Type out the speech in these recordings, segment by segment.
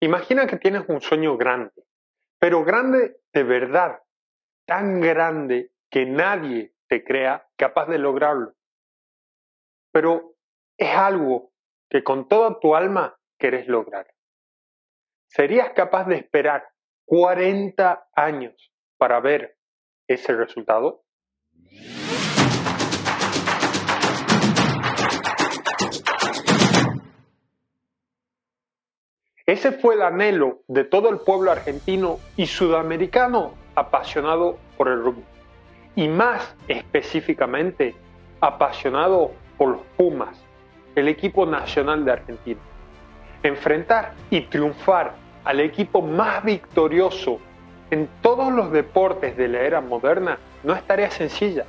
Imagina que tienes un sueño grande, pero grande de verdad, tan grande que nadie te crea capaz de lograrlo. Pero es algo que con toda tu alma querés lograr. ¿Serías capaz de esperar 40 años para ver ese resultado? Ese fue el anhelo de todo el pueblo argentino y sudamericano apasionado por el rugby. Y más específicamente, apasionado por los Pumas, el equipo nacional de Argentina. Enfrentar y triunfar al equipo más victorioso en todos los deportes de la era moderna no es tarea sencilla.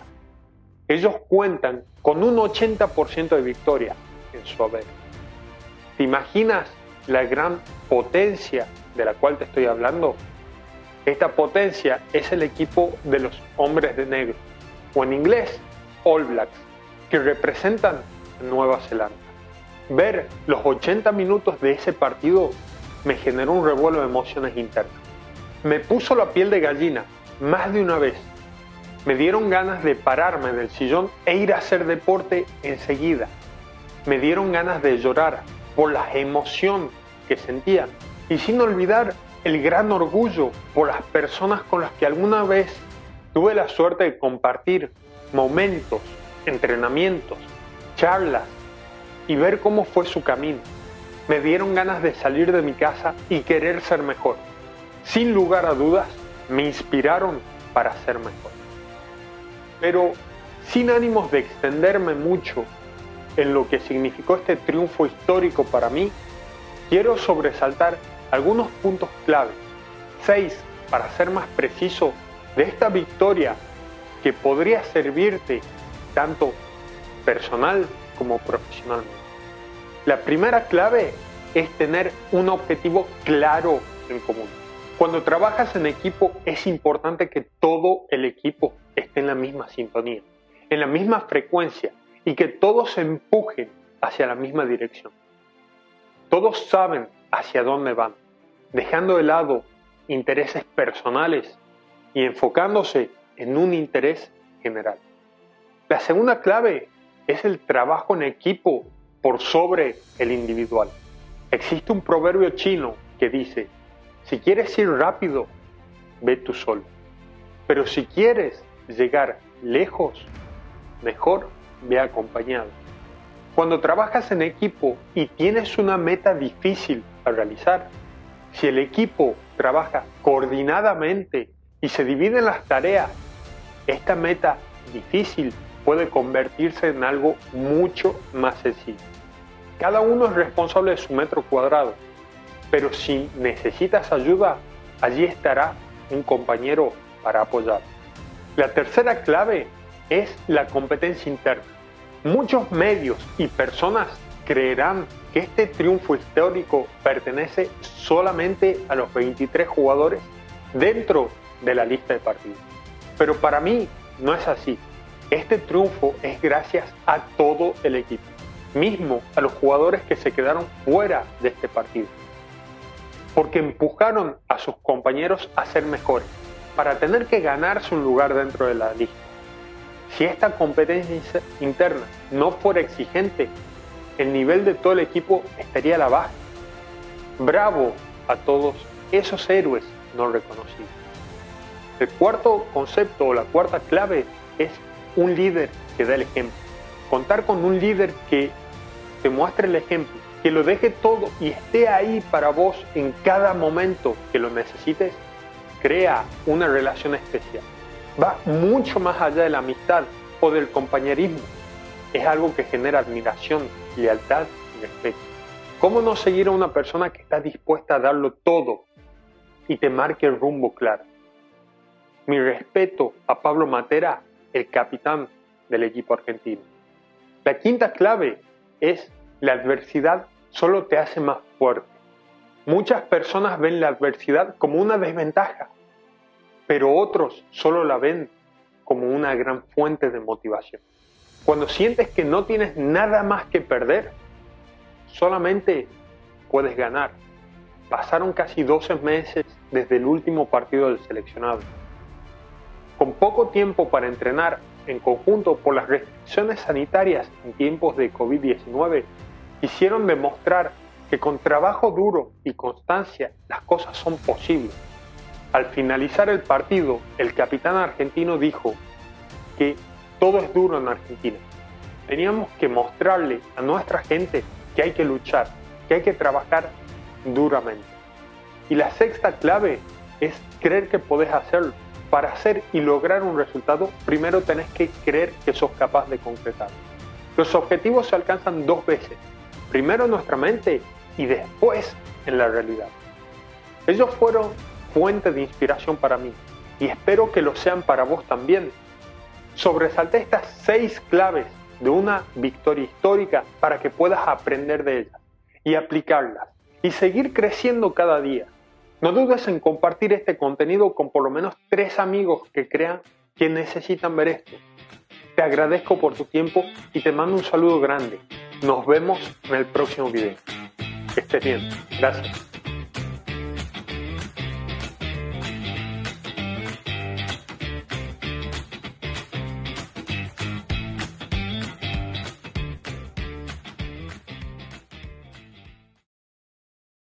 Ellos cuentan con un 80% de victoria en su haber. ¿Te imaginas la gran potencia de la cual te estoy hablando, esta potencia es el equipo de los hombres de negro, o en inglés, All Blacks, que representan Nueva Zelanda. Ver los 80 minutos de ese partido me generó un revuelo de emociones internas. Me puso la piel de gallina más de una vez. Me dieron ganas de pararme del sillón e ir a hacer deporte enseguida. Me dieron ganas de llorar por la emoción que sentían y sin olvidar el gran orgullo por las personas con las que alguna vez tuve la suerte de compartir momentos, entrenamientos, charlas y ver cómo fue su camino. Me dieron ganas de salir de mi casa y querer ser mejor. Sin lugar a dudas, me inspiraron para ser mejor. Pero sin ánimos de extenderme mucho en lo que significó este triunfo histórico para mí, quiero sobresaltar algunos puntos clave, seis para ser más preciso, de esta victoria que podría servirte tanto personal como profesionalmente. La primera clave es tener un objetivo claro en común. Cuando trabajas en equipo es importante que todo el equipo esté en la misma sintonía, en la misma frecuencia y que todos se empujen hacia la misma dirección. Todos saben hacia dónde van, dejando de lado intereses personales y enfocándose en un interés general. La segunda clave es el trabajo en equipo por sobre el individual. Existe un proverbio chino que dice, si quieres ir rápido, ve tú solo. Pero si quieres llegar lejos, mejor ve acompañado. Cuando trabajas en equipo y tienes una meta difícil a realizar, si el equipo trabaja coordinadamente y se divide en las tareas, esta meta difícil puede convertirse en algo mucho más sencillo. Cada uno es responsable de su metro cuadrado, pero si necesitas ayuda, allí estará un compañero para apoyar. La tercera clave es la competencia interna. Muchos medios y personas creerán que este triunfo histórico pertenece solamente a los 23 jugadores dentro de la lista de partidos. Pero para mí no es así. Este triunfo es gracias a todo el equipo, mismo a los jugadores que se quedaron fuera de este partido, porque empujaron a sus compañeros a ser mejores, para tener que ganarse un lugar dentro de la lista. Si esta competencia interna no fuera exigente, el nivel de todo el equipo estaría a la baja. Bravo a todos esos héroes no reconocidos. El cuarto concepto o la cuarta clave es un líder que da el ejemplo. Contar con un líder que te muestre el ejemplo, que lo deje todo y esté ahí para vos en cada momento que lo necesites, crea una relación especial va mucho más allá de la amistad o del compañerismo. Es algo que genera admiración, lealtad y respeto. ¿Cómo no seguir a una persona que está dispuesta a darlo todo y te marque el rumbo claro? Mi respeto a Pablo Matera, el capitán del equipo argentino. La quinta clave es la adversidad solo te hace más fuerte. Muchas personas ven la adversidad como una desventaja pero otros solo la ven como una gran fuente de motivación. Cuando sientes que no tienes nada más que perder, solamente puedes ganar. pasaron casi 12 meses desde el último partido del seleccionado. Con poco tiempo para entrenar en conjunto por las restricciones sanitarias en tiempos de COVID-19, quisieron demostrar que con trabajo duro y constancia las cosas son posibles. Al finalizar el partido, el capitán argentino dijo que todo es duro en Argentina. Teníamos que mostrarle a nuestra gente que hay que luchar, que hay que trabajar duramente. Y la sexta clave es creer que podés hacerlo. Para hacer y lograr un resultado, primero tenés que creer que sos capaz de concretarlo. Los objetivos se alcanzan dos veces. Primero en nuestra mente y después en la realidad. Ellos fueron fuente de inspiración para mí y espero que lo sean para vos también. Sobresalté estas seis claves de una victoria histórica para que puedas aprender de ellas y aplicarlas y seguir creciendo cada día. No dudes en compartir este contenido con por lo menos tres amigos que crean que necesitan ver esto. Te agradezco por tu tiempo y te mando un saludo grande. Nos vemos en el próximo video. Que estés bien. Gracias.